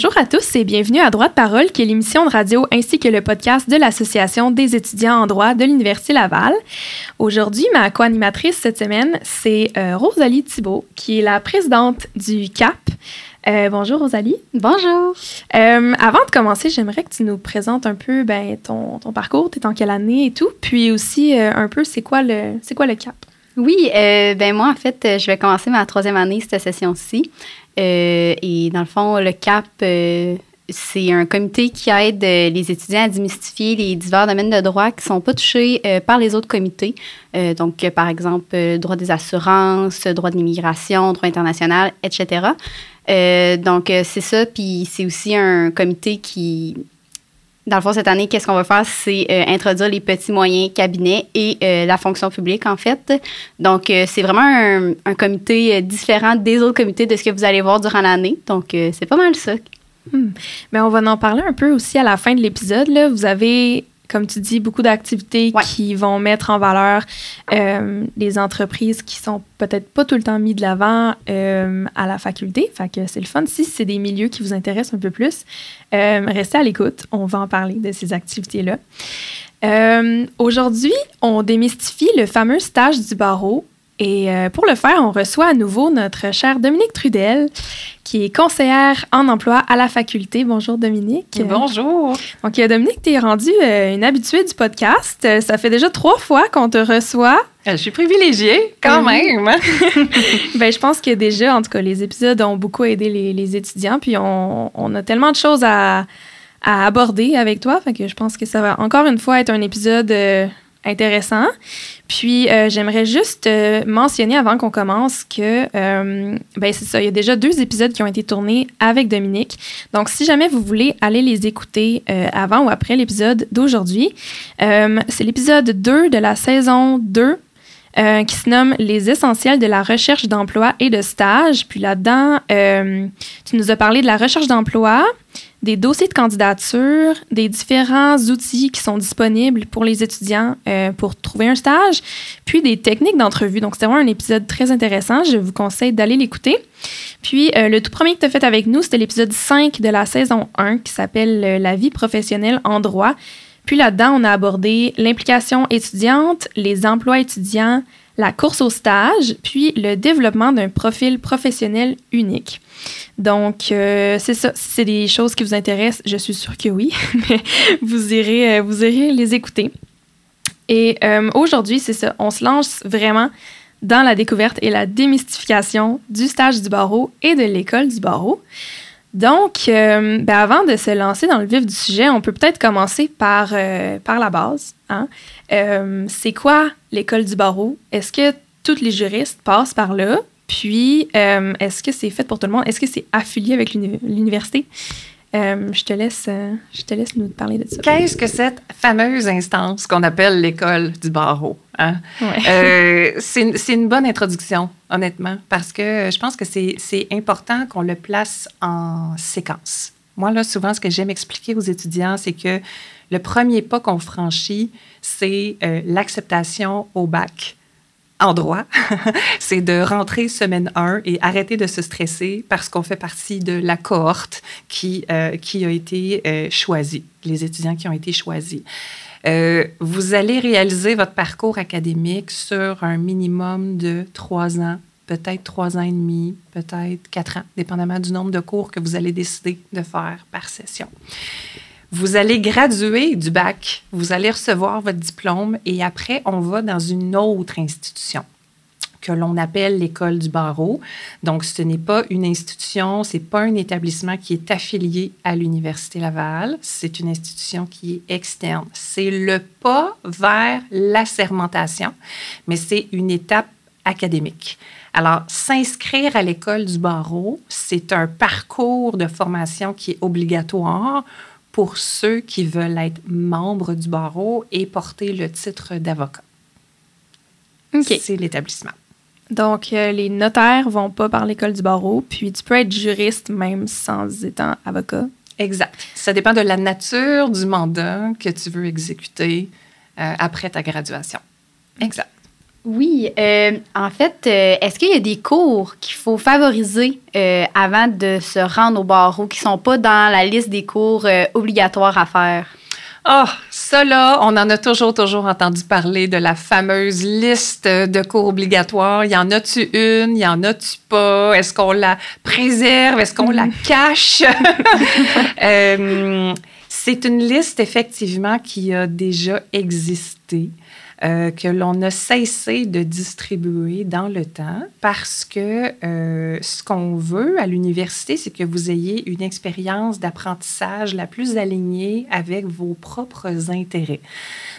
Bonjour à tous et bienvenue à Droit de parole, qui est l'émission de radio ainsi que le podcast de l'Association des étudiants en droit de l'Université Laval. Aujourd'hui, ma co-animatrice cette semaine, c'est euh, Rosalie Thibault, qui est la présidente du CAP. Euh, bonjour Rosalie. Bonjour. Euh, avant de commencer, j'aimerais que tu nous présentes un peu ben, ton, ton parcours, tu es en quelle année et tout, puis aussi un peu c'est quoi le c'est quoi le CAP. Oui, ben moi en fait, je vais commencer ma troisième année cette session-ci. Euh, et dans le fond, le CAP, euh, c'est un comité qui aide euh, les étudiants à démystifier les divers domaines de droit qui ne sont pas touchés par les autres comités. donc, par exemple, droit des assurances, droit de l'immigration, droit international, etc. donc, c'est ça. Puis, c'est aussi un comité qui dans le fond, cette année, qu'est-ce qu'on va faire? C'est euh, introduire les petits moyens cabinets et euh, la fonction publique, en fait. Donc, euh, c'est vraiment un, comité différent des autres comités de ce que vous allez voir durant l'année. Donc, c'est pas mal ça. Hmm. Mais on va en parler un peu aussi à la fin de l'épisode. Vous avez comme tu dis, beaucoup d'activités qui vont mettre en valeur euh, les entreprises qui sont peut-être pas tout le temps mis de l'avant euh, à la faculté. Fait que c'est le fun. Si c'est des milieux qui vous intéressent un peu plus, euh, restez à l'écoute. On va en parler de ces activités-là. Aujourd'hui, on démystifie le fameux stage du barreau et euh, pour le faire, on reçoit à nouveau notre chère Dominique Trudel, qui est conseillère en emploi à la faculté. Bonjour Dominique. Bonjour. Donc euh, Dominique, tu es rendue euh, une habituée du podcast. Ça fait déjà trois fois qu'on te reçoit. Je suis privilégiée, quand même. ben, je pense que déjà, en tout cas, les épisodes ont beaucoup aidé les, étudiants. Puis on, on, a tellement de choses à, à, aborder avec toi. Fait que je pense que ça va encore une fois être un épisode intéressant. Puis, euh, j'aimerais juste euh, mentionner avant qu'on commence que, euh, ben c'est ça, il y a déjà deux épisodes qui ont été tournés avec Dominique. Donc, si jamais vous voulez aller les écouter avant ou après l'épisode d'aujourd'hui, c'est l'épisode 2 de la saison 2 qui se nomme Les essentiels de la recherche d'emploi et de stage. Puis là-dedans, tu nous as parlé de la recherche d'emploi, des dossiers de candidature, des différents outils qui sont disponibles pour les étudiants euh, pour trouver un stage, puis des techniques d'entrevue. Donc, c'était vraiment un épisode très intéressant. Je vous conseille d'aller l'écouter. Puis, euh, le tout premier que tu as fait avec nous, c'était l'épisode 5 de la saison 1 qui s'appelle euh, La vie professionnelle en droit. Puis là-dedans, on a abordé l'implication étudiante, les emplois étudiants, la course au stage, puis le développement d'un profil professionnel unique. Donc, euh, c'est ça. Si c'est des choses qui vous intéressent, je suis sûre que oui, mais vous irez, euh, vous irez les écouter. Et euh, aujourd'hui, c'est ça. On se lance vraiment dans la découverte et la démystification du stage du barreau et de l'école du barreau. Donc, ben avant de se lancer dans le vif du sujet, on peut peut-être commencer par, par la base. Hein? c'est quoi l'école du barreau? Est-ce que tous les juristes passent par là? Puis, euh, est-ce que c'est fait pour tout le monde? Est-ce que c'est affilié avec l'université? Euh, je, te laisse, euh, je te laisse nous parler de ça. Qu'est-ce que cette fameuse instance qu'on appelle l'école du barreau? Hein? c'est une bonne introduction, honnêtement, parce que je pense que c'est important qu'on le place en séquence. Moi, là, souvent, ce que j'aime expliquer aux étudiants, c'est que le premier pas qu'on franchit, c'est l'acceptation au bac en droit, c'est de rentrer semaine 1 et arrêter de se stresser parce qu'on fait partie de la cohorte qui, euh, a été euh, choisie, les étudiants qui ont été choisis. Euh, vous allez réaliser votre parcours académique sur un minimum de trois ans, peut-être trois ans et demi, peut-être quatre ans, dépendamment du nombre de cours que vous allez décider de faire par session. Vous allez graduer du bac, vous allez recevoir votre diplôme et après, on va dans une autre institution que l'on appelle l'école du barreau. Donc, ce n'est pas une institution, c'est pas un établissement qui est affilié à l'Université Laval, c'est une institution qui est externe. C'est le pas vers l'assermentation, mais c'est une étape académique. Alors, s'inscrire à l'école du barreau, c'est un parcours de formation qui est obligatoire pour ceux qui veulent être membres du barreau et porter le titre d'avocat. C'est l'établissement. Donc, euh, les notaires vont pas par l'école du barreau, puis tu peux être juriste même sans étant avocat. Exact. Ça dépend de la nature du mandat que tu veux exécuter euh, après ta graduation. Exact. Oui, en fait, est-ce qu'il y a des cours qu'il faut favoriser avant de se rendre au barreau qui ne sont pas dans la liste des cours obligatoires à faire? Ah, oh, ça là, on en a toujours, toujours entendu parler de la fameuse liste de cours obligatoires. Y en a-tu une? Y en a-tu pas? Est-ce qu'on la préserve? Est-ce qu'on la cache? Euh, c'est une liste, effectivement, qui a déjà existé. Euh, que l'on a cessé de distribuer dans le temps parce que euh, ce qu'on veut à l'université, c'est que vous ayez une expérience d'apprentissage la plus alignée avec vos propres intérêts.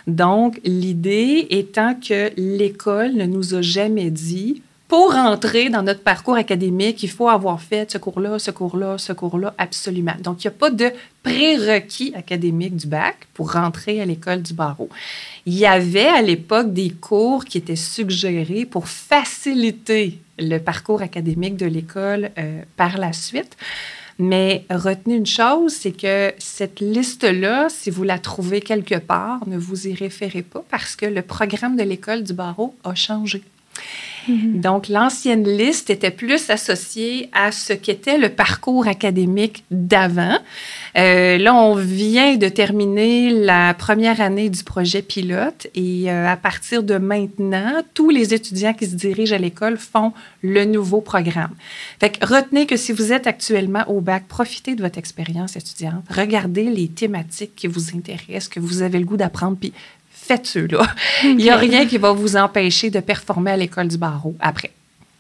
Donc, l'idée étant que l'école ne nous a jamais dit pour entrer dans notre parcours académique, il faut avoir fait ce cours-là, ce cours-là, ce cours-là, absolument. Donc, il n'y a pas de prérequis académique du bac pour rentrer à l'école du barreau. Il y avait à l'époque des cours qui étaient suggérés pour faciliter le parcours académique de l'école euh, par la suite. Mais retenez une chose, c'est que cette liste-là, si vous la trouvez quelque part, ne vous y référez pas parce que le programme de l'école du barreau a changé. Mhm. Donc, l'ancienne liste était plus associée à ce qu'était le parcours académique d'avant. Euh, là, on vient de terminer la première année du projet pilote et euh, à partir de maintenant, tous les étudiants qui se dirigent à l'école font le nouveau programme. Fait retenez que si vous êtes actuellement au bac, profitez de votre expérience étudiante. Regardez les thématiques qui vous intéressent, que vous avez le goût d'apprendre, faites ceux-là. Il n'y a rien qui va vous empêcher de performer à l'école du barreau après.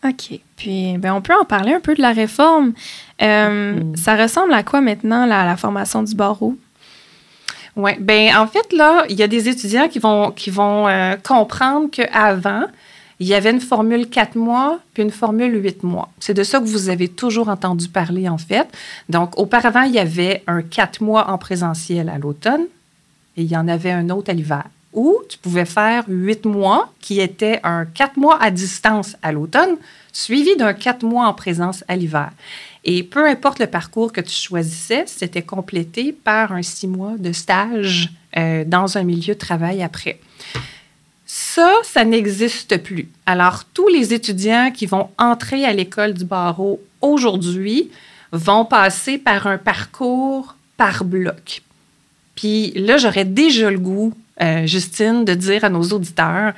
OK. Puis, ben, on peut en parler un peu de la réforme. Euh, mm. Ça ressemble à quoi maintenant, la, la formation du barreau? Oui. Ben en fait, là, il y a des étudiants qui vont, qui vont euh, comprendre qu'avant, il y avait une formule 4 mois puis une formule 8 mois. C'est de ça que vous avez toujours entendu parler, en fait. Donc, auparavant, il y avait un 4 mois en présentiel à l'automne et il y en avait un autre à l'hiver ou tu pouvais faire huit mois, qui était un quatre mois à distance à l'automne, suivi d'un quatre mois en présence à l'hiver. Et peu importe le parcours que tu choisissais, c'était complété par un six mois de stage euh, dans un milieu de travail après. Ça, ça n'existe plus. Alors, tous les étudiants qui vont entrer à l'école du barreau aujourd'hui vont passer par un parcours par bloc. Puis là, j'aurais déjà le goût euh, Justine, de dire à nos auditeurs,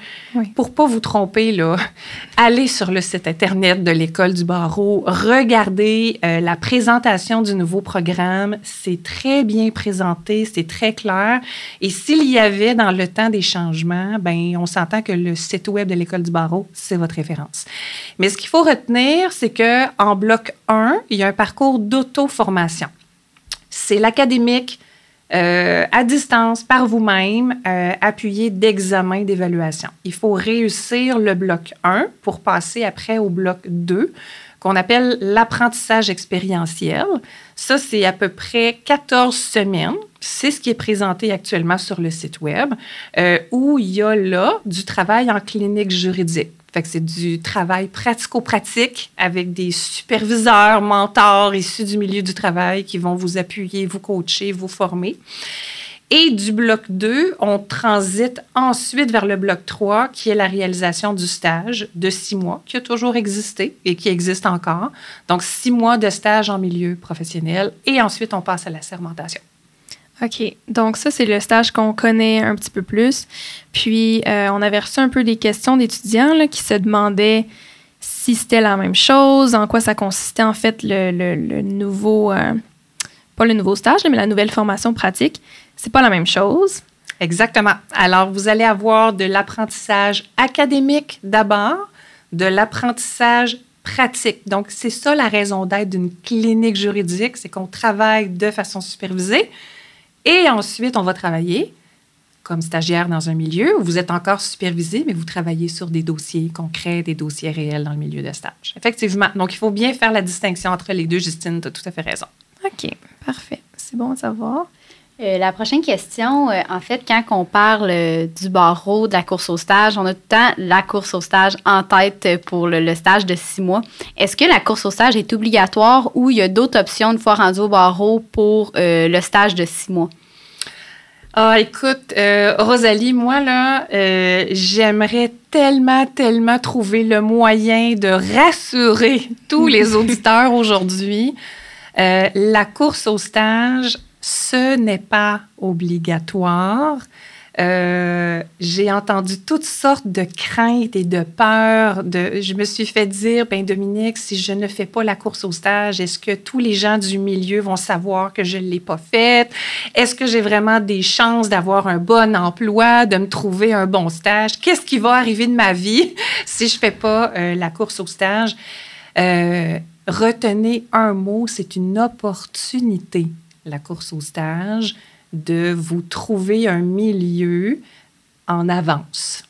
pour pas vous tromper, là, allez sur le site Internet de l'École du barreau, regardez euh, la présentation du nouveau programme. C'est très bien présenté, c'est très clair. Et s'il y avait dans le temps des changements, ben on s'entend que le site web de l'École du barreau, c'est votre référence. Mais ce qu'il faut retenir, c'est que en bloc 1, il y a un parcours d'auto-formation. C'est l'académique, euh, à distance, par vous-même, euh, appuyé d'examen d'évaluation. Il faut réussir le bloc 1 pour passer après au bloc 2 qu'on appelle l'apprentissage expérientiel. Ça, c'est à peu près 14 semaines. C'est ce qui est présenté actuellement sur le site Web, euh, où il y a là du travail en clinique juridique. Fait que c'est du travail pratico-pratique avec des superviseurs, mentors issus du milieu du travail qui vont vous appuyer, vous coacher, vous former. Et du bloc 2, on transite ensuite vers le bloc 3, qui est la réalisation du stage de six mois, qui a toujours existé et qui existe encore. Donc, six mois de stage en milieu professionnel. Et ensuite, on passe à la sermentation. OK. Donc, ça, c'est le stage qu'on connaît un petit peu plus. Puis, euh, on avait reçu un peu des questions d'étudiants qui se demandaient si c'était la même chose, en quoi ça consistait, en fait, le, nouveau. Euh, pas le nouveau stage, mais la nouvelle formation pratique. C'est pas la même chose. Exactement. Alors, vous allez avoir de l'apprentissage académique d'abord, de l'apprentissage pratique. Donc, c'est ça la raison d'être d'une clinique juridique, c'est qu'on travaille de façon supervisée, et ensuite, on va travailler comme stagiaire dans un milieu où vous êtes encore supervisé, mais vous travaillez sur des dossiers concrets, des dossiers réels dans le milieu de stage. Effectivement. Donc, il faut bien faire la distinction entre les deux. Justine, tu as tout à fait raison. OK, parfait. C'est bon à savoir. Euh, la prochaine question, euh, en fait, quand on parle euh, du barreau, de la course au stage, on a tout le temps la course au stage en tête pour le, stage de six mois. Est-ce que la course au stage est obligatoire ou il y a d'autres options une fois rendu au barreau pour le stage de six mois? Ah, écoute, Rosalie, moi, là, j'aimerais tellement, tellement trouver le moyen de rassurer tous les auditeurs aujourd'hui. La course au stage, ce n'est pas obligatoire. Euh, j'ai entendu toutes sortes de craintes et de peurs. Je me suis fait dire, ben Dominique, si je ne fais pas la course au stage, est-ce que tous les gens du milieu vont savoir que je ne l'ai pas faite? Est-ce que j'ai vraiment des chances d'avoir un bon emploi, de me trouver un bon stage? Qu'est-ce qui va arriver de ma vie si je ne fais pas euh, la course au stage? Euh, retenez un mot, c'est une opportunité, la course au stage de vous trouver un milieu en avance.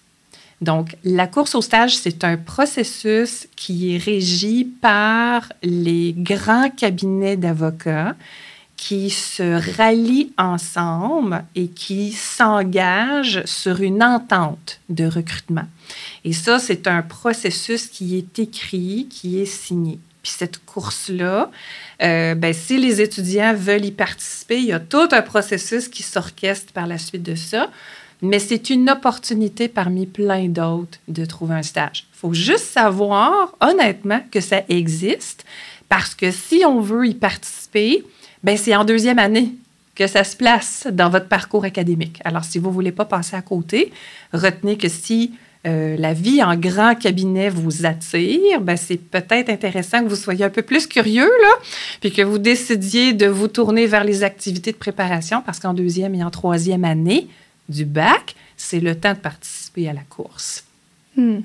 Donc, la course au stage, c'est un processus qui est régi par les grands cabinets d'avocats qui se rallient ensemble et qui s'engagent sur une entente de recrutement. Et ça, c'est un processus qui est écrit, qui est signé. Puis cette course-là, euh, ben, si les étudiants veulent y participer, il y a tout un processus qui s'orchestre par la suite de ça. Mais c'est une opportunité parmi plein d'autres de trouver un stage. Il faut juste savoir, honnêtement, que ça existe parce que si on veut y participer, ben, c'est en deuxième année que ça se place dans votre parcours académique. Alors, si vous ne voulez pas passer à côté, retenez que si euh, la vie en grand cabinet vous attire, ben c'est peut-être intéressant que vous soyez un peu plus curieux, là, puis que vous décidiez de vous tourner vers les activités de préparation, parce qu'en deuxième et en troisième année du bac, c'est le temps de participer à la course. Hmm.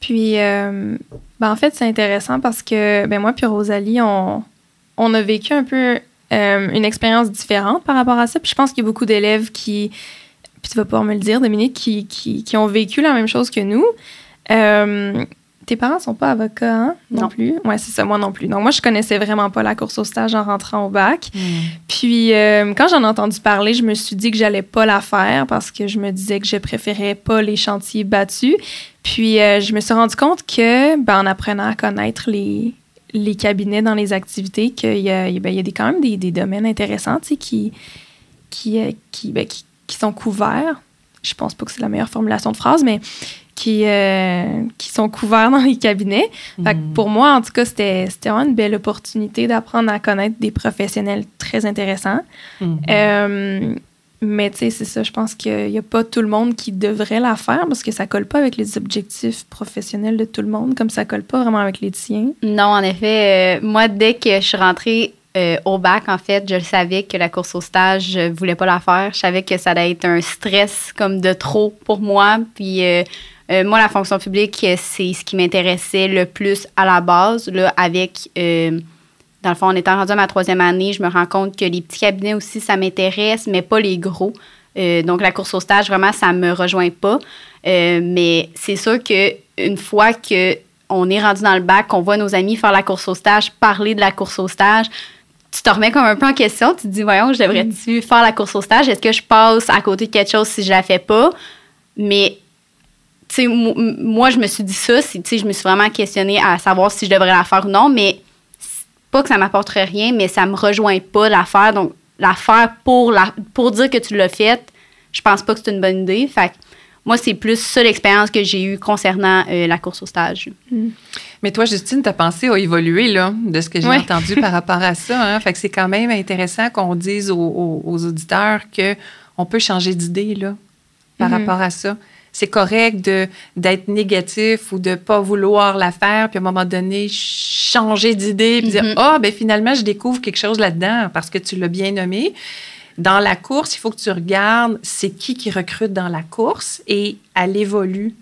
Puis, euh, ben en fait, c'est intéressant parce que ben moi puis Rosalie, on, on a vécu un peu euh, une expérience différente par rapport à ça. Puis je pense qu'il y a beaucoup d'élèves qui puis tu vas pouvoir me le dire, Dominique, qui, qui, ont vécu la même chose que nous. Euh, tes parents sont pas avocats hein, non, plus? Oui, c'est ça, moi non plus. Donc, moi, je connaissais vraiment pas la course au stage en rentrant au bac. Hmm. Puis, euh, quand j'en ai entendu parler, je me suis dit que j'allais pas la faire parce que je me disais que je préférais pas les chantiers battus. Puis, euh, je me suis rendu compte que, ben, en apprenant à connaître les, les cabinets dans les activités, qu'il y a, ben, il y a des, quand même des, des domaines intéressants, tu sais, qui, qui, qui, ben, qui qui sont couverts. Je pense pas que c'est la meilleure formulation de phrase, mais qui, euh, qui sont couverts dans les cabinets. Mhm. pour moi, en tout cas, c'était vraiment une belle opportunité d'apprendre à connaître des professionnels très intéressants. Mhm. Euh, mais tu sais, c'est ça, je pense qu'il n'y a pas tout le monde qui devrait la faire parce que ça colle pas avec les objectifs professionnels de tout le monde, comme ça colle pas vraiment avec les tiens. Non, en effet, euh, moi, dès que je suis rentrée euh, au bac, en fait, je savais que la course au stage, je voulais pas la faire. Je savais que ça allait être un stress comme de trop pour moi. Puis euh, euh, moi, la fonction publique, c'est ce qui m'intéressait le plus à la base. Là, avec, dans le fond, en étant rendu à ma troisième année, je me rends compte que les petits cabinets aussi, ça m'intéresse, mais pas les gros. donc, la course au stage, vraiment, ça me rejoint pas. mais c'est sûr que une fois que on est rendu dans le bac, qu'on voit nos amis faire la course au stage, parler de la course au stage, tu te remets comme un peu en question. Tu te dis, voyons, je devrais-tu mm. faire la course au stage? Est-ce que je passe à côté de quelque chose si je la fais pas? Mais, tu sais, moi, je me suis dit ça. Tu sais, je me suis vraiment questionnée à savoir si je devrais la faire ou non. Mais, pas que ça m'apporterait rien, mais ça me rejoint pas la faire. Donc, la faire pour, la, pour dire que tu l'as faite, je pense pas que c'est une bonne idée. Fait moi, c'est plus ça l'expérience que j'ai eue concernant euh, la course au stage. Mm. Mais toi, Justine, ta pensée a évolué là, de ce que j'ai entendu par rapport à ça. Hein? Fait que c'est quand même intéressant qu'on dise aux, auditeurs qu'on peut changer d'idée là, par mm-hmm. rapport à ça. C'est correct d'être négatif ou de ne pas vouloir la faire, puis à un moment donné, changer d'idée, puis dire mm-hmm. Ah, ben finalement, je découvre quelque chose là-dedans parce que tu l'as bien nommé. Dans la course, il faut que tu regardes c'est qui qui recrute dans la course et elle évolue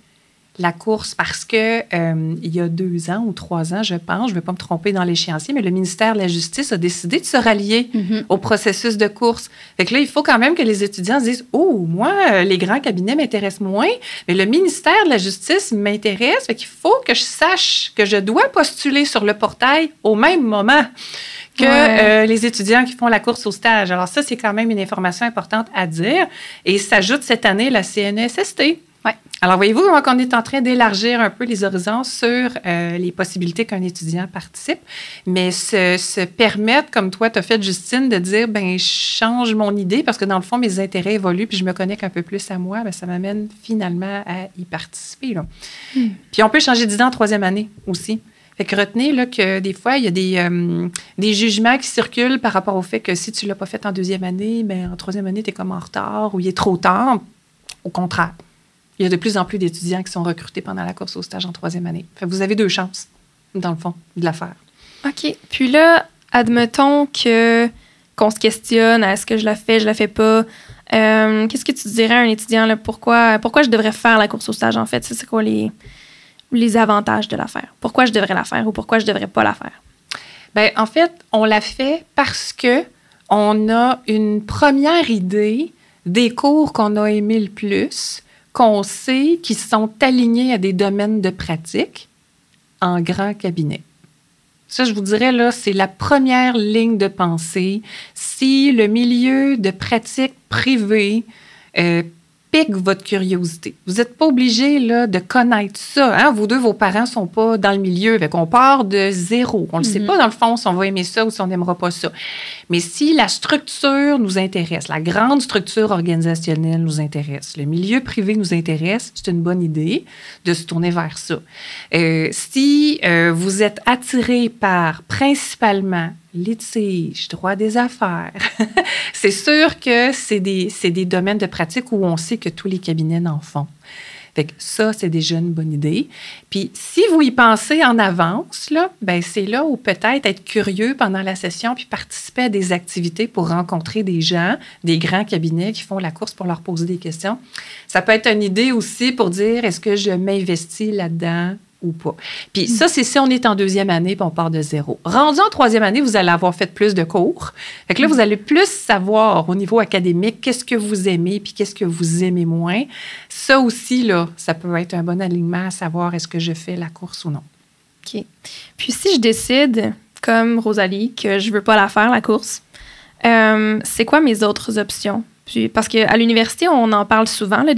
la course parce que euh, il y a deux ans ou trois ans, je pense, je ne vais pas me tromper dans l'échéancier, mais le ministère de la Justice a décidé de se rallier mm-hmm. au processus de course. Fait que là, il faut quand même que les étudiants se disent Oh, moi, les grands cabinets m'intéressent moins, mais le ministère de la Justice m'intéresse. Fait qu'il faut que je sache que je dois postuler sur le portail au même moment que euh, les étudiants qui font la course au stage. Alors ça, c'est quand même une information importante à dire. Et s'ajoute cette année la CNSST Oui. Alors, voyez-vous comment on est en train d'élargir un peu les horizons sur euh, les possibilités qu'un étudiant participe, mais se, se permettre, comme toi, tu as fait, Justine, de dire, ben je change mon idée parce que dans le fond, mes intérêts évoluent puis je me connecte un peu plus à moi, ben, ça m'amène finalement à y participer. Là. Hmm. Puis on peut changer d'idée en troisième année aussi. Fait que retenez là, que des fois, il y a des, euh, des jugements qui circulent par rapport au fait que si tu ne l'as pas fait en deuxième année, ben, en troisième année, tu es comme en retard ou il est trop tard. Au contraire il y a de plus en plus d'étudiants qui sont recrutés pendant la course au stage en troisième année. vous avez deux chances, dans le fond, de la faire. OK. Puis là, admettons que qu'on se questionne, est-ce que je la fais, je la fais pas? Euh, qu'est-ce que tu dirais à un étudiant, là, pourquoi, pourquoi je devrais faire la course au stage, en fait? C'est quoi les, les avantages de la faire? Pourquoi je devrais la faire ou pourquoi je devrais pas la faire? Bien, en fait, on la fait parce que on a une première idée des cours qu'on a aimé le plus, qu'on sait qui sont alignés à des domaines de pratique en grand cabinet. Ça, je vous dirais, là, c'est la première ligne de pensée. Si le milieu de pratique privée euh, pique votre curiosité. Vous n'êtes pas obligé là, de connaître ça. Hein? Vous deux, vos parents ne sont pas dans le milieu. Fait on part de zéro. On ne sait mhm. pas, dans le fond, si on va aimer ça ou si on n'aimera pas ça. Mais si la structure nous intéresse, la grande structure organisationnelle nous intéresse, le milieu privé nous intéresse, c'est une bonne idée de se tourner vers ça. Euh, si euh, vous êtes attiré par principalement litige, droit des affaires. c'est sûr que c'est des, des, domaines de pratique où on sait que tous les cabinets en font. Fait ça, c'est déjà une bonne idée. Puis si vous y pensez en avance, ben c'est là où peut-être être curieux pendant la session puis participer à des activités pour rencontrer des gens, des grands cabinets qui font la course pour leur poser des questions. Ça peut être une idée aussi pour dire est-ce que je m'investis là-dedans? Ou pas. Puis ça, c'est si on est en deuxième année puis on part de zéro. Rendu en troisième année, vous allez avoir fait plus de cours. Fait que là, vous allez plus savoir au niveau académique qu'est-ce que vous aimez puis qu'est-ce que vous aimez moins. Ça aussi, là, ça peut être un bon alignement à savoir est-ce que je fais la course ou non. OK. Puis si je décide, comme Rosalie, que je veux pas la faire, la course, euh, c'est quoi mes autres options? Parce qu'à l'université, on en parle souvent des,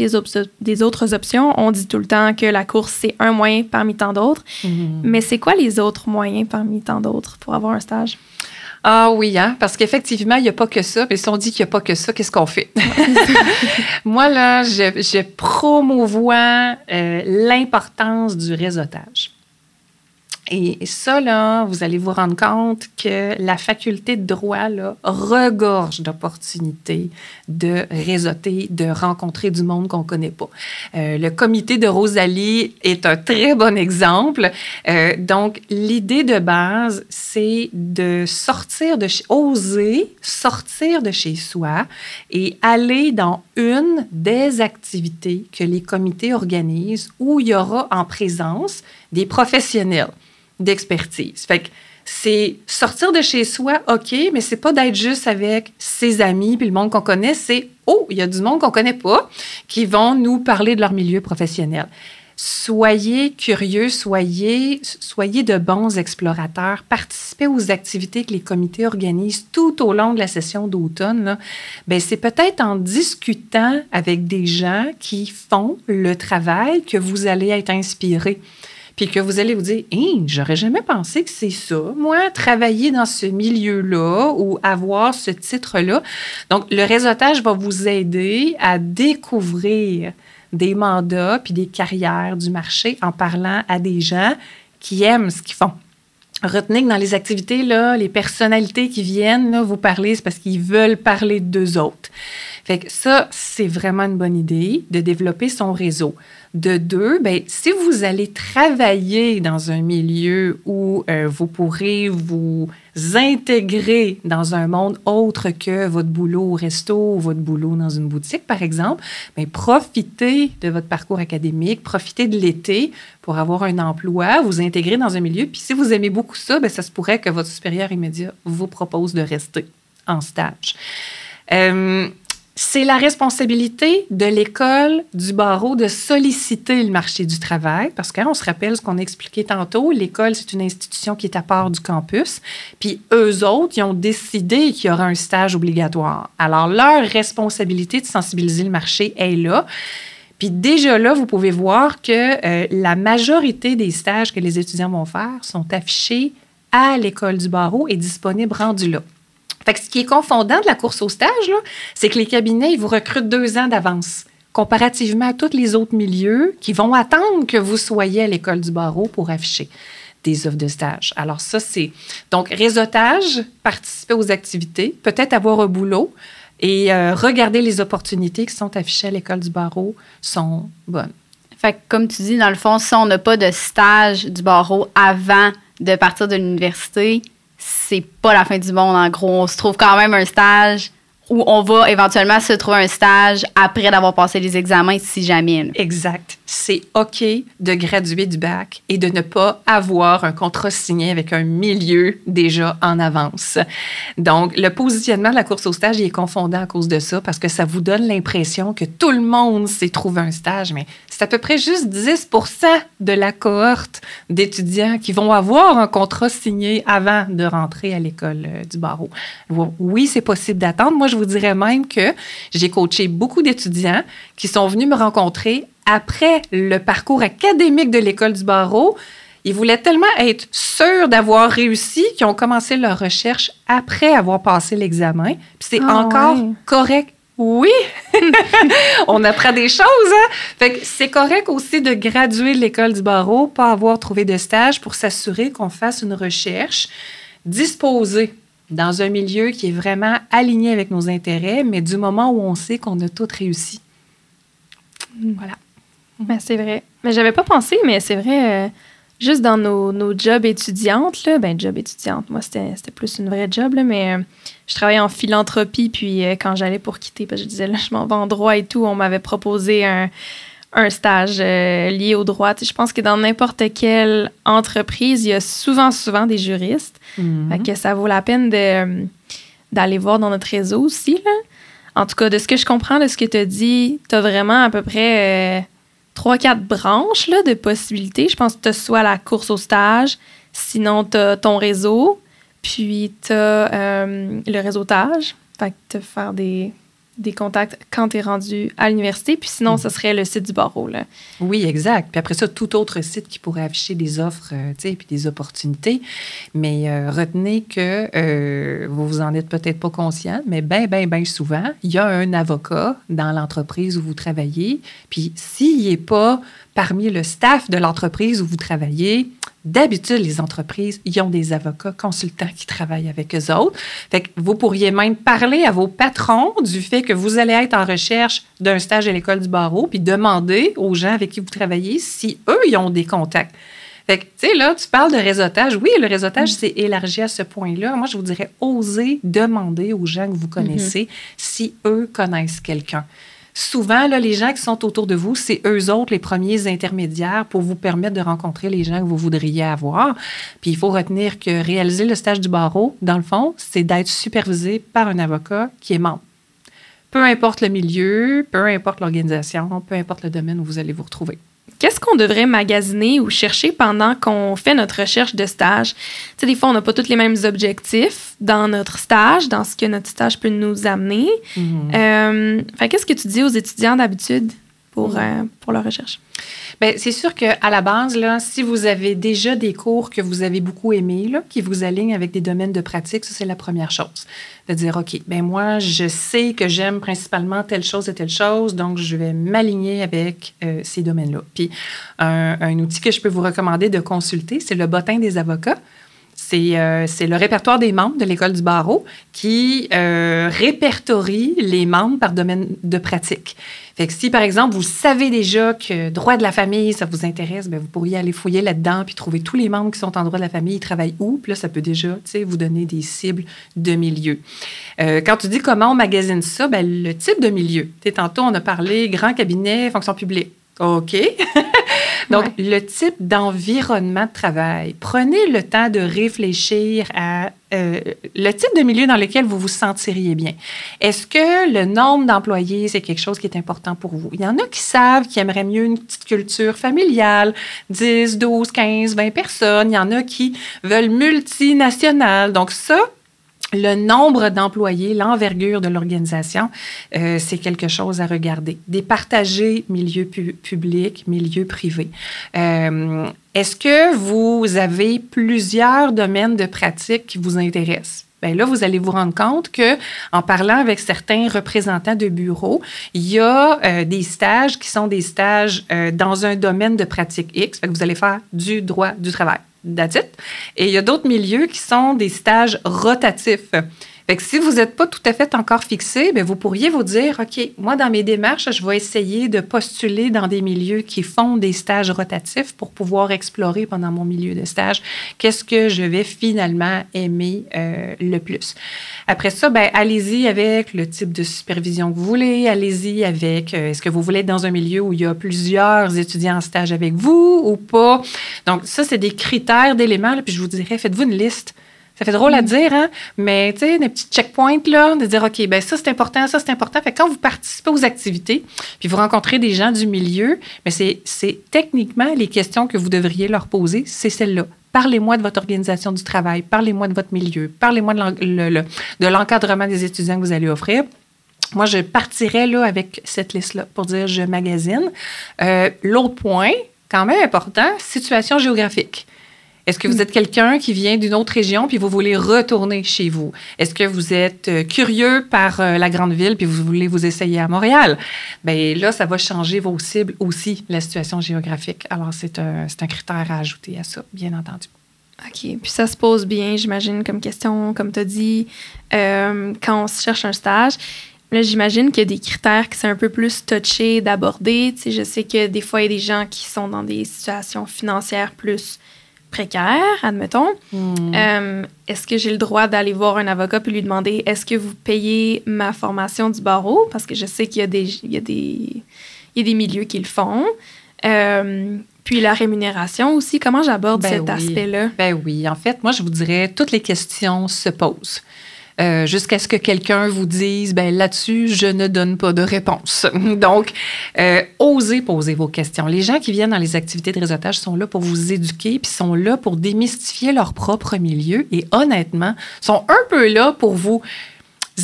des, autres options. On dit tout le temps que la course, c'est un moyen parmi tant d'autres. Mhm. Mais c'est quoi les autres moyens parmi tant d'autres pour avoir un stage? Ah oui, hein? parce qu'effectivement, il n'y a pas que ça. Mais si on dit qu'il n'y a pas que ça, qu'est-ce qu'on fait? Moi, là, je, je promouvois euh, l'importance du réseautage. Et ça, là, vous allez vous rendre compte que la faculté de droit là, regorge d'opportunités de réseauter, de rencontrer du monde qu'on ne connaît pas. Euh, le comité de Rosalie est un très bon exemple. Euh, donc, l'idée de base, c'est de sortir de chez, oser sortir de chez soi et aller dans une des activités que les comités organisent où il y aura en présence des professionnels d'expertise. Fait que c'est sortir de chez soi, OK, mais c'est pas d'être juste avec ses amis puis le monde qu'on connaît, c'est oh, il y a du monde qu'on connaît pas qui vont nous parler de leur milieu professionnel. Soyez curieux, soyez, soyez de bons explorateurs, participez aux activités que les comités organisent tout au long de la session d'automne. Ben, c'est peut-être en discutant avec des gens qui font le travail que vous allez être inspiré puis que vous allez vous dire, hein, j'aurais jamais pensé que c'est ça, moi, travailler dans ce milieu-là ou avoir ce titre-là. Donc, le réseautage va vous aider à découvrir des mandats puis des carrières du marché en parlant à des gens qui aiment ce qu'ils font. Retenez que dans les activités, là, les personnalités qui viennent vous parler, c'est parce qu'ils veulent parler d'eux autres. Fait ça, c'est vraiment une bonne idée de développer son réseau. De deux, ben, si vous allez travailler dans un milieu où euh, vous pourrez vous intégrer dans un monde autre que votre boulot au resto ou votre boulot dans une boutique, par exemple, ben, profitez de votre parcours académique, profitez de l'été pour avoir un emploi, vous intégrer dans un milieu. Puis si vous aimez beaucoup ça, ben, ça se pourrait que votre supérieur immédiat vous propose de rester en stage. Euh, c'est la responsabilité de l'école, du barreau, de solliciter le marché du travail, parce qu'on se rappelle ce qu'on a expliqué tantôt, l'école, c'est une institution qui est à part du campus, puis eux autres, ils ont décidé qu'il y aura un stage obligatoire. Alors, leur responsabilité de sensibiliser le marché est là. Puis déjà là, vous pouvez voir que euh, la majorité des stages que les étudiants vont faire sont affichés à l'école du barreau et disponibles rendus là. Ce qui est confondant de la course au stage, c'est que les cabinets, ils vous recrutent deux ans d'avance comparativement à tous les autres milieux qui vont attendre que vous soyez à l'école du barreau pour afficher des offres de stage. Alors ça, c'est donc réseautage, participer aux activités, peut-être avoir un boulot et euh, regarder les opportunités qui sont affichées à l'école du barreau sont bonnes. Fait comme tu dis, dans le fond, si on n'a pas de stage du barreau avant de partir de l'université, c'est pas la fin du monde, en gros. On se trouve quand même un stage où on va éventuellement se trouver un stage après d'avoir passé les examens, si jamais. Exact. C'est OK de graduer du bac et de ne pas avoir un contrat signé avec un milieu déjà en avance. Donc, le positionnement de la course au stage est confondant à cause de ça parce que ça vous donne l'impression que tout le monde s'est trouvé un stage, mais c'est à peu près juste 10 de la cohorte d'étudiants qui vont avoir un contrat signé avant de rentrer à l'école euh, du barreau. Oui, c'est possible d'attendre. Moi, je vous dirais même que j'ai coaché beaucoup d'étudiants qui sont venus me rencontrer après le parcours académique de l'école du barreau. Ils voulaient tellement être sûrs d'avoir réussi qu'ils ont commencé leur recherche après avoir passé l'examen. Puis c'est ah encore correct. Oui, on apprend des choses. Hein? Fait que c'est correct aussi de graduer de l'école du barreau, pas avoir trouvé de stage pour s'assurer qu'on fasse une recherche disposée dans un milieu qui est vraiment aligné avec nos intérêts, mais du moment où on sait qu'on a tout réussi. Mm. Voilà. Ben, c'est vrai. Mais j'avais pas pensé, mais c'est vrai, euh, juste dans nos, nos, jobs étudiantes, là, ben, job étudiante, moi, c'était plus une vraie job, là, mais euh, je travaillais en philanthropie, puis euh, quand j'allais pour quitter, parce que je disais, là, je m'en vais en droit et tout, on m'avait proposé un, un stage euh, lié au droit. je pense que dans n'importe quelle entreprise, il y a souvent, souvent des juristes. Mhm. que ça vaut la peine de, d'aller voir dans notre réseau aussi. Là. En tout cas, de ce que je comprends de ce que tu as dit, tu as vraiment à peu près euh, trois, quatre branches là, de possibilités. Je pense que tu as soit la course au stage, sinon tu as ton réseau, puis tu as euh, le réseautage. Fait que faire des des contacts quand tu es rendu à l'université. Puis sinon, ce mhm. serait le site du barreau. Là. Oui, exact. Puis après ça, tout autre site qui pourrait afficher des offres, euh, tu sais, puis des opportunités. Mais euh, retenez que euh, vous vous en êtes peut-être pas conscient, mais bien, bien, bien souvent, il y a un avocat dans l'entreprise où vous travaillez. Puis s'il n'est pas parmi le staff de l'entreprise où vous travaillez, D'habitude, les entreprises, ils ont des avocats consultants qui travaillent avec eux autres. Fait que vous pourriez même parler à vos patrons du fait que vous allez être en recherche d'un stage à l'école du barreau, puis demander aux gens avec qui vous travaillez si eux, ils ont des contacts. Fait que, tu sais, là, tu parles de réseautage. Oui, le réseautage mm. s'est élargi à ce point-là. Moi, je vous dirais, osez demander aux gens que vous connaissez mm-hmm. si eux connaissent quelqu'un. Souvent, là, les gens qui sont autour de vous, c'est eux autres les premiers intermédiaires pour vous permettre de rencontrer les gens que vous voudriez avoir. Puis il faut retenir que réaliser le stage du barreau, dans le fond, c'est d'être supervisé par un avocat qui est membre. Peu importe le milieu, peu importe l'organisation, peu importe le domaine où vous allez vous retrouver. Qu'est-ce qu'on devrait magasiner ou chercher pendant qu'on fait notre recherche de stage? Tu sais, des fois, on n'a pas tous les mêmes objectifs dans notre stage, dans ce que notre stage peut nous amener. Euh, qu'est-ce que tu dis aux étudiants d'habitude? Pour, euh, pour leur recherche? Bien, c'est sûr qu'à la base, là, si vous avez déjà des cours que vous avez beaucoup aimés, là, qui vous alignent avec des domaines de pratique, ça, c'est la première chose. De dire, OK, ben moi, je sais que j'aime principalement telle chose et telle chose, donc je vais m'aligner avec euh, ces domaines-là. Puis, un, un, outil que je peux vous recommander de consulter, c'est le bottin des avocats. Euh, c'est le répertoire des membres de l'École du barreau qui euh, répertorie les membres par domaine de pratique. Si, par exemple, vous savez déjà que droit de la famille, ça vous intéresse, bien, vous pourriez aller fouiller là-dedans puis trouver tous les membres qui sont en droit de la famille, ils travaillent où? Là, ça peut déjà vous donner des cibles de milieu. Euh, quand tu dis comment on magasine ça, bien, le type de milieu. Tantôt, on a parlé grand cabinet, fonction publique. OK. Donc, le type d'environnement de travail, prenez le temps de réfléchir à euh, le type de milieu dans lequel vous vous sentiriez bien. Est-ce que le nombre d'employés, c'est quelque chose qui est important pour vous? Il y en a qui savent qu'ils aimeraient mieux une petite culture familiale, 10, 12, 15, 20 personnes. Il y en a qui veulent multinationales. Donc, ça, le nombre d'employés, l'envergure de l'organisation, euh, c'est quelque chose à regarder. Départager milieu public, milieu privé. Euh, est-ce que vous avez plusieurs domaines de pratique qui vous intéressent? Bien là, vous allez vous rendre compte que, en parlant avec certains représentants de bureaux, il y a euh, des stages qui sont des stages dans un domaine de pratique X. Que vous allez faire du droit du travail. That's Et il y a d'autres milieux qui sont des stages rotatifs. Fait que si vous n'êtes pas tout à fait encore fixé, bien, vous pourriez vous dire, OK, moi, dans mes démarches, je vais essayer de postuler dans des milieux qui font des stages rotatifs pour pouvoir explorer pendant mon milieu de stage qu'est-ce que je vais finalement aimer euh, le plus. Après ça, ben, allez-y avec le type de supervision que vous voulez. Allez-y avec, euh, est-ce que vous voulez être dans un milieu où il y a plusieurs étudiants en stage avec vous ou pas? Donc, ça, c'est des critères d'éléments. Puis je vous dirais, faites-vous une liste ça fait drôle à mm. dire, hein? mais tu sais, des petits checkpoints, là, de dire, OK, ben ça, c'est important, ça, c'est important. Fait quand vous participez aux activités, puis vous rencontrez des gens du milieu, mais c'est techniquement les questions que vous devriez leur poser, c'est celles-là. Parlez-moi de votre organisation du travail, parlez-moi de votre milieu, parlez-moi de l'encadrement des étudiants que vous allez offrir. Moi, je partirais là avec cette liste-là pour dire je magasine. Euh, l'autre point, quand même important, situation géographique. Est-ce que vous êtes quelqu'un qui vient d'une autre région puis vous voulez retourner chez vous? Est-ce que vous êtes euh, curieux par euh, la grande ville puis vous voulez vous essayer à Montréal? Bien là, ça va changer vos cibles aussi, la situation géographique. Alors, c'est un, un critère à ajouter à ça, bien entendu. OK. Puis ça se pose bien, j'imagine, comme question, comme tu as dit, euh, quand on se cherche un stage. Là, j'imagine qu'il y a des critères qui sont un peu plus touchés d'aborder. Tu sais, je sais que des fois, il y a des gens qui sont dans des situations financières plus précaire, admettons, hmm. euh, est-ce que j'ai le droit d'aller voir un avocat puis lui demander est-ce que vous payez ma formation du barreau? Parce que je sais qu'il y, a des, il y, a des, il y a des milieux qui le font. Euh, puis la rémunération aussi, comment j'aborde ben cet aspect-là? Ben oui, en fait, moi, je vous dirais, toutes les questions se posent. Euh, jusqu'à ce que quelqu'un vous dise, ben là-dessus, je ne donne pas de réponse. Donc, euh, osez poser vos questions. Les gens qui viennent dans les activités de réseautage sont là pour vous éduquer, puis sont là pour démystifier leur propre milieu et honnêtement, sont un peu là pour vous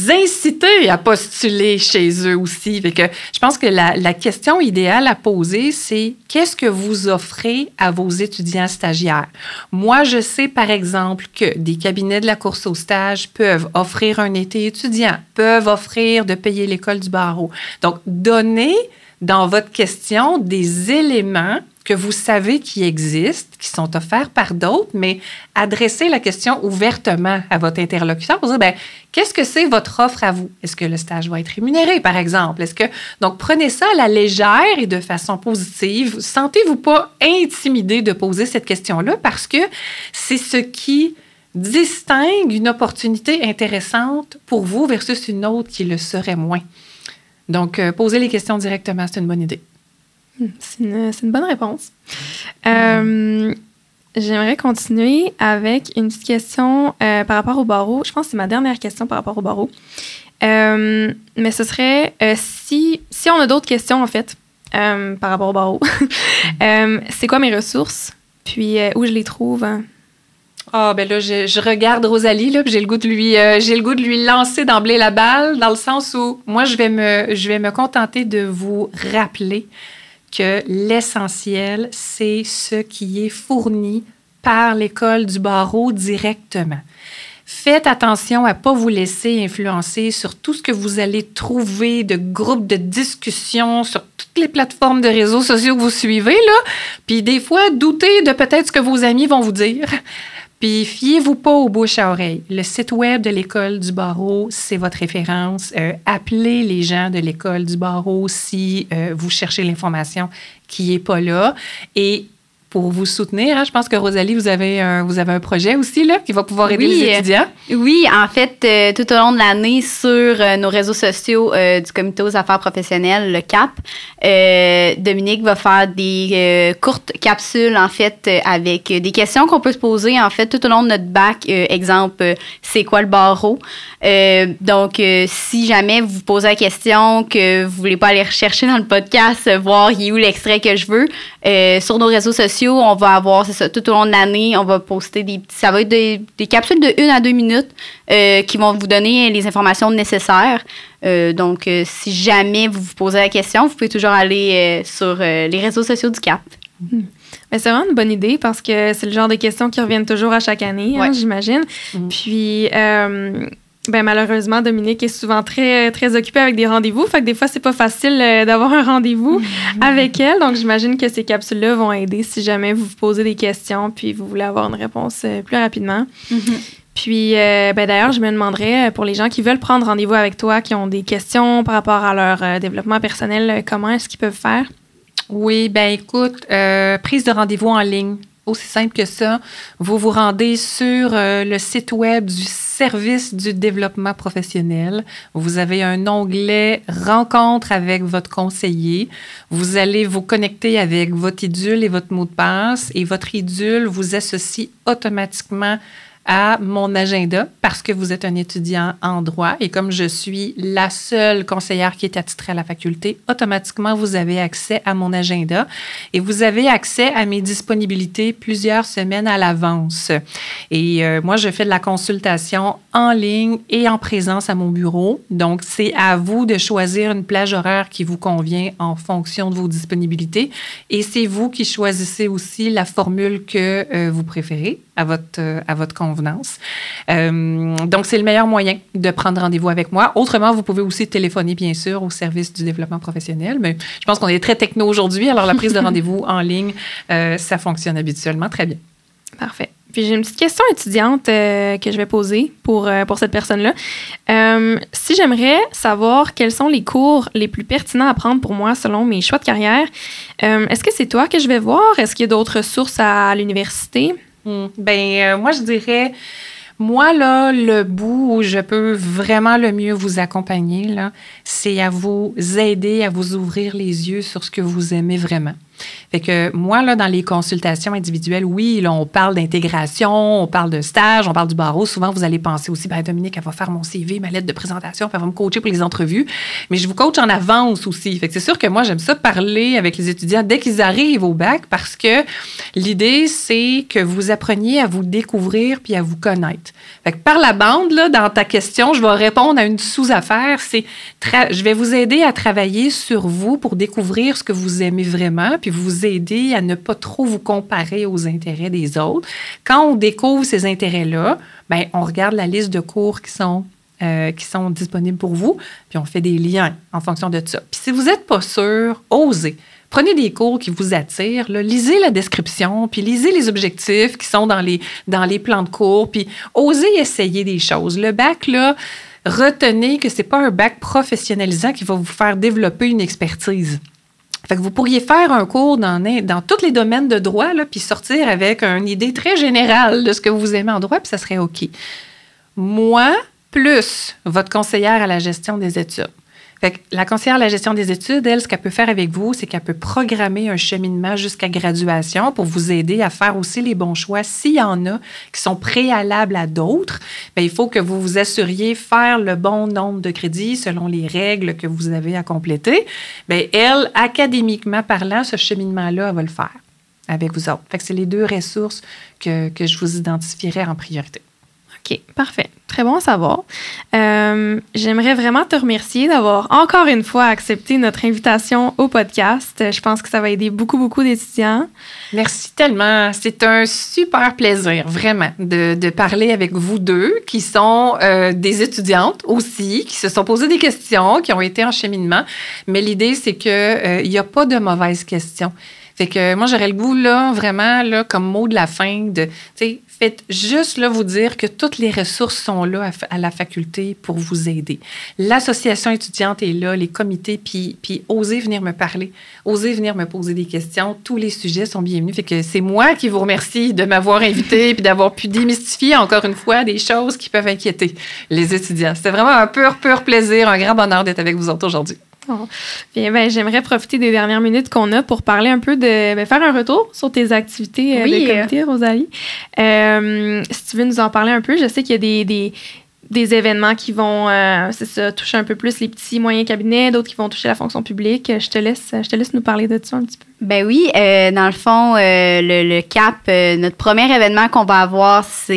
inciter à postuler chez eux aussi. que je pense que la, la question idéale à poser, c'est qu'est-ce que vous offrez à vos étudiants stagiaires? Moi, je sais, par exemple, que des cabinets de la course au stage peuvent offrir un été étudiant, peuvent offrir de payer l'école du barreau. Donc, donnez dans votre question des éléments que vous savez qui existent, qui sont offerts par d'autres, mais adressez la question ouvertement à votre interlocuteur pour dire, ben, qu'est-ce que c'est votre offre à vous? Est-ce que le stage va être rémunéré, par exemple? Donc, prenez ça à la légère et de façon positive. Sentez-vous pas intimidé de poser cette question-là parce que c'est ce qui distingue une opportunité intéressante pour vous versus une autre qui le serait moins. Donc, euh, poser les questions directement, c'est une bonne idée. C'est une, bonne réponse. Euh, j'aimerais continuer avec une petite question euh, par rapport au barreau. Je pense que c'est ma dernière question par rapport au barreau. Euh, mais ce serait si, si on a d'autres questions, en fait, par rapport au barreau, c'est quoi mes ressources? Puis où je les trouve? Ah, ben là, je, regarde Rosalie, là, j'ai le goût de lui, j'ai le goût de lui lancer d'emblée la balle, dans le sens où moi, je vais me, je vais me contenter de vous rappeler que l'essentiel, c'est ce qui est fourni par l'école du barreau directement. Faites attention à ne pas vous laisser influencer sur tout ce que vous allez trouver de groupes de discussion sur toutes les plateformes de réseaux sociaux que vous suivez. Là. Puis des fois, doutez de peut-être ce que vos amis vont vous dire. Puis fiez-vous pas aux bouches à oreille. Le site web de l'école du barreau, c'est votre référence. Euh, appelez les gens de l'école du barreau si euh, vous cherchez l'information qui est pas là. Et pour vous soutenir. Hein. Je pense que Rosalie, vous avez un, vous avez un projet aussi là, qui va pouvoir aider les étudiants. Oui, en fait, euh, tout au long de l'année, sur euh, nos réseaux sociaux euh, du Comité aux affaires professionnelles, le CAP, Dominique va faire des courtes capsules, en fait, avec des questions qu'on peut se poser, en fait, tout au long de notre bac. exemple, c'est quoi le barreau? donc, si jamais vous posez la question que vous voulez pas aller rechercher dans le podcast, voir où l'extrait que je veux, sur nos réseaux sociaux, sociaux, on va avoir, c'est ça, tout au long de l'année, on va poster des ça va être des, capsules de une à deux minutes euh, qui vont vous donner les informations nécessaires. Euh, donc, si jamais vous vous posez la question, vous pouvez toujours aller sur les réseaux sociaux du CAP. Hmm. C'est vraiment une bonne idée parce que c'est le genre de questions qui reviennent toujours à chaque année, hein, j'imagine. Hmm. Puis, ben malheureusement, Dominique est souvent très très occupée avec des rendez-vous, fait que des fois c'est pas facile euh, d'avoir un rendez-vous mm-hmm. avec elle. Donc j'imagine que ces capsules-là vont aider si jamais vous vous posez des questions puis vous voulez avoir une réponse euh, plus rapidement. Mm-hmm. Puis euh, ben d'ailleurs, je me demanderais pour les gens qui veulent prendre rendez-vous avec toi, qui ont des questions par rapport à leur développement personnel, comment est-ce qu'ils peuvent faire? Oui, ben écoute, prise de rendez-vous en ligne aussi simple que ça. Vous vous rendez sur le site web du service du développement professionnel. Vous avez un onglet Rencontre avec votre conseiller. Vous allez vous connecter avec votre idule et votre mot de passe et votre idule vous associe automatiquement à mon agenda parce que vous êtes un étudiant en droit et comme je suis la seule conseillère qui est attitrée à la faculté, automatiquement vous avez accès à mon agenda et vous avez accès à mes disponibilités plusieurs semaines à l'avance. Et euh, moi, je fais de la consultation en ligne et en présence à mon bureau. Donc, c'est à vous de choisir une plage horaire qui vous convient en fonction de vos disponibilités et c'est vous qui choisissez aussi la formule que euh, vous préférez à votre, à votre convenance. Euh, donc, c'est le meilleur moyen de prendre rendez-vous avec moi. Autrement, vous pouvez aussi téléphoner, bien sûr, au service du développement professionnel. Mais je pense qu'on est très techno aujourd'hui. Alors, la prise de rendez-vous en ligne, euh, ça fonctionne habituellement très bien. Parfait. Puis j'ai une petite question étudiante euh, que je vais poser pour, pour cette personne-là. si j'aimerais savoir quels sont les cours les plus pertinents à prendre pour moi selon mes choix de carrière, est-ce que c'est toi que je vais voir? Est-ce qu'il y a d'autres sources à l'université? Hmm. Ben, euh, moi, je dirais, moi, là, le bout où je peux vraiment le mieux vous accompagner, là, c'est à vous aider à vous ouvrir les yeux sur ce que vous aimez vraiment. Fait que moi, là, dans les consultations individuelles, oui, là, on parle d'intégration, on parle de stage, on parle du barreau. Souvent, vous allez penser aussi, ben, Dominique, elle va faire mon CV, ma lettre de présentation, elle va me coacher pour les entrevues. Mais je vous coach en avance aussi. Fait que c'est sûr que moi, j'aime ça parler avec les étudiants dès qu'ils arrivent au bac parce que l'idée, c'est que vous appreniez à vous découvrir puis à vous connaître. Fait que par la bande, là, dans ta question, je vais répondre à une sous-affaire. C'est, je vais vous aider à travailler sur vous pour découvrir ce que vous aimez vraiment puis vous aider à ne pas trop vous comparer aux intérêts des autres. Quand on découvre ces intérêts-là, ben, on regarde la liste de cours qui sont euh, qui sont disponibles pour vous, puis on fait des liens en fonction de ça. Puis si vous n'êtes pas sûr, osez. Prenez des cours qui vous attirent, lisez la description, puis lisez les objectifs qui sont dans les, dans les plans de cours, puis osez essayer des choses. Le bac, là, retenez que ce n'est pas un bac professionnalisant qui va vous faire développer une expertise. Fait que vous pourriez faire un cours dans, tous les domaines de droit, puis sortir avec une idée très générale de ce que vous aimez en droit, puis ça serait OK. Moi, plus votre conseillère à la gestion des études. Fait la conseillère la gestion des études, elle, ce qu'elle peut faire avec vous, c'est qu'elle peut programmer un cheminement jusqu'à graduation pour vous aider à faire aussi les bons choix. S'il y en a qui sont préalables à d'autres, bien, il faut que vous vous assuriez faire le bon nombre de crédits selon les règles que vous avez à compléter. Bien, elle, académiquement parlant, ce cheminement-là, elle va le faire avec vous autres. Fait que c'est les deux ressources que, que je vous identifierai en priorité. OK, parfait. Très bon à savoir. Euh, j'aimerais vraiment te remercier d'avoir encore une fois accepté notre invitation au podcast. Je pense que ça va aider beaucoup, beaucoup d'étudiants. Merci tellement. C'est un super plaisir, vraiment, de, parler avec vous deux, qui sont euh, des étudiantes aussi, qui se sont posées des questions, qui ont été en cheminement. Mais l'idée, c'est qu'il euh, n'y a pas de mauvaises questions. Fait que moi, j'aurais le goût, là, vraiment, là, comme mot de la fin, de, tu sais, faites juste, là, vous dire que toutes les ressources sont là à, la faculté pour vous aider. L'association étudiante est là, les comités, puis, puis osez venir me parler, osez venir me poser des questions. Tous les sujets sont bienvenus. Fait que c'est moi qui vous remercie de m'avoir invité puis d'avoir pu démystifier encore une fois des choses qui peuvent inquiéter les étudiants. C'était vraiment un pur, pur plaisir, un grand bonheur d'être avec vous autres aujourd'hui. Bien, ben, j'aimerais profiter des dernières minutes qu'on a pour parler un peu de ben, faire un retour sur tes activités euh, de comité, Rosalie. Euh, si tu veux nous en parler un peu, je sais qu'il y a des, des événements qui vont, euh, ça, toucher un peu plus les petits moyens cabinets, d'autres qui vont toucher la fonction publique. Je te laisse, je te laisse nous parler de ça un petit peu. Ben oui, euh, dans le fond, euh, le, CAP, notre premier événement qu'on va avoir, c'est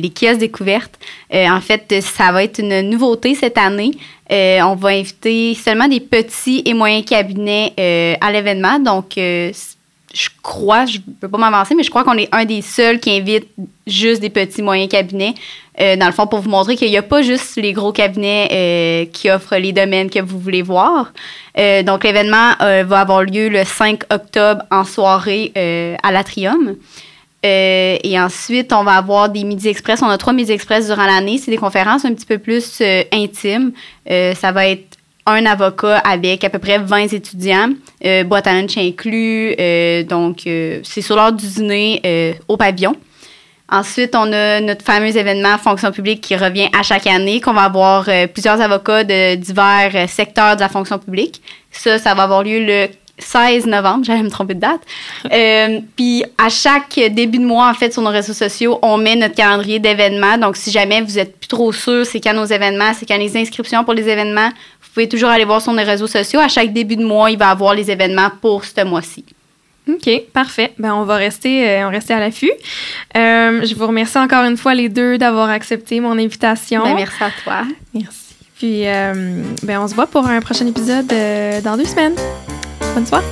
les kiosques découvertes. en fait, ça va être une nouveauté cette année. on va inviter seulement des petits et moyens cabinets à l'événement. Donc, je crois, je ne peux pas m'avancer, mais je crois qu'on est un des seuls qui invite juste des petits moyens cabinets. Euh, dans le fond, pour vous montrer qu'il n'y a pas juste les gros cabinets euh, qui offrent les domaines que vous voulez voir. Euh, donc, l'événement va avoir lieu le 5 octobre en soirée à l'Atrium. et ensuite, on va avoir des Midi Express. On a trois Midi Express durant l'année. C'est des conférences un petit peu plus intimes. ça va être un avocat avec à peu près 20 étudiants, boîte à lunch inclus. donc, c'est sur l'heure du dîner au pavillon. Ensuite, on a notre fameux événement fonction publique qui revient à chaque année, qu'on va avoir euh, plusieurs avocats de divers euh, secteurs de la fonction publique. Ça, ça va avoir lieu le 16 novembre, j'allais me tromper de date. Euh, puis à chaque début de mois, en fait, sur nos réseaux sociaux, on met notre calendrier d'événements. Donc, si jamais vous êtes plus trop sûr c'est quand nos événements, c'est quand les inscriptions pour les événements, vous pouvez toujours aller voir sur nos réseaux sociaux. À chaque début de mois, il va y avoir les événements pour ce mois-ci. OK, parfait. Ben, on va rester, euh, on rester à l'affût. Euh, je vous remercie encore une fois les deux d'avoir accepté mon invitation. Ben, merci à toi. Merci. Puis, ben, on se voit pour un prochain épisode dans deux semaines. Bonne soirée.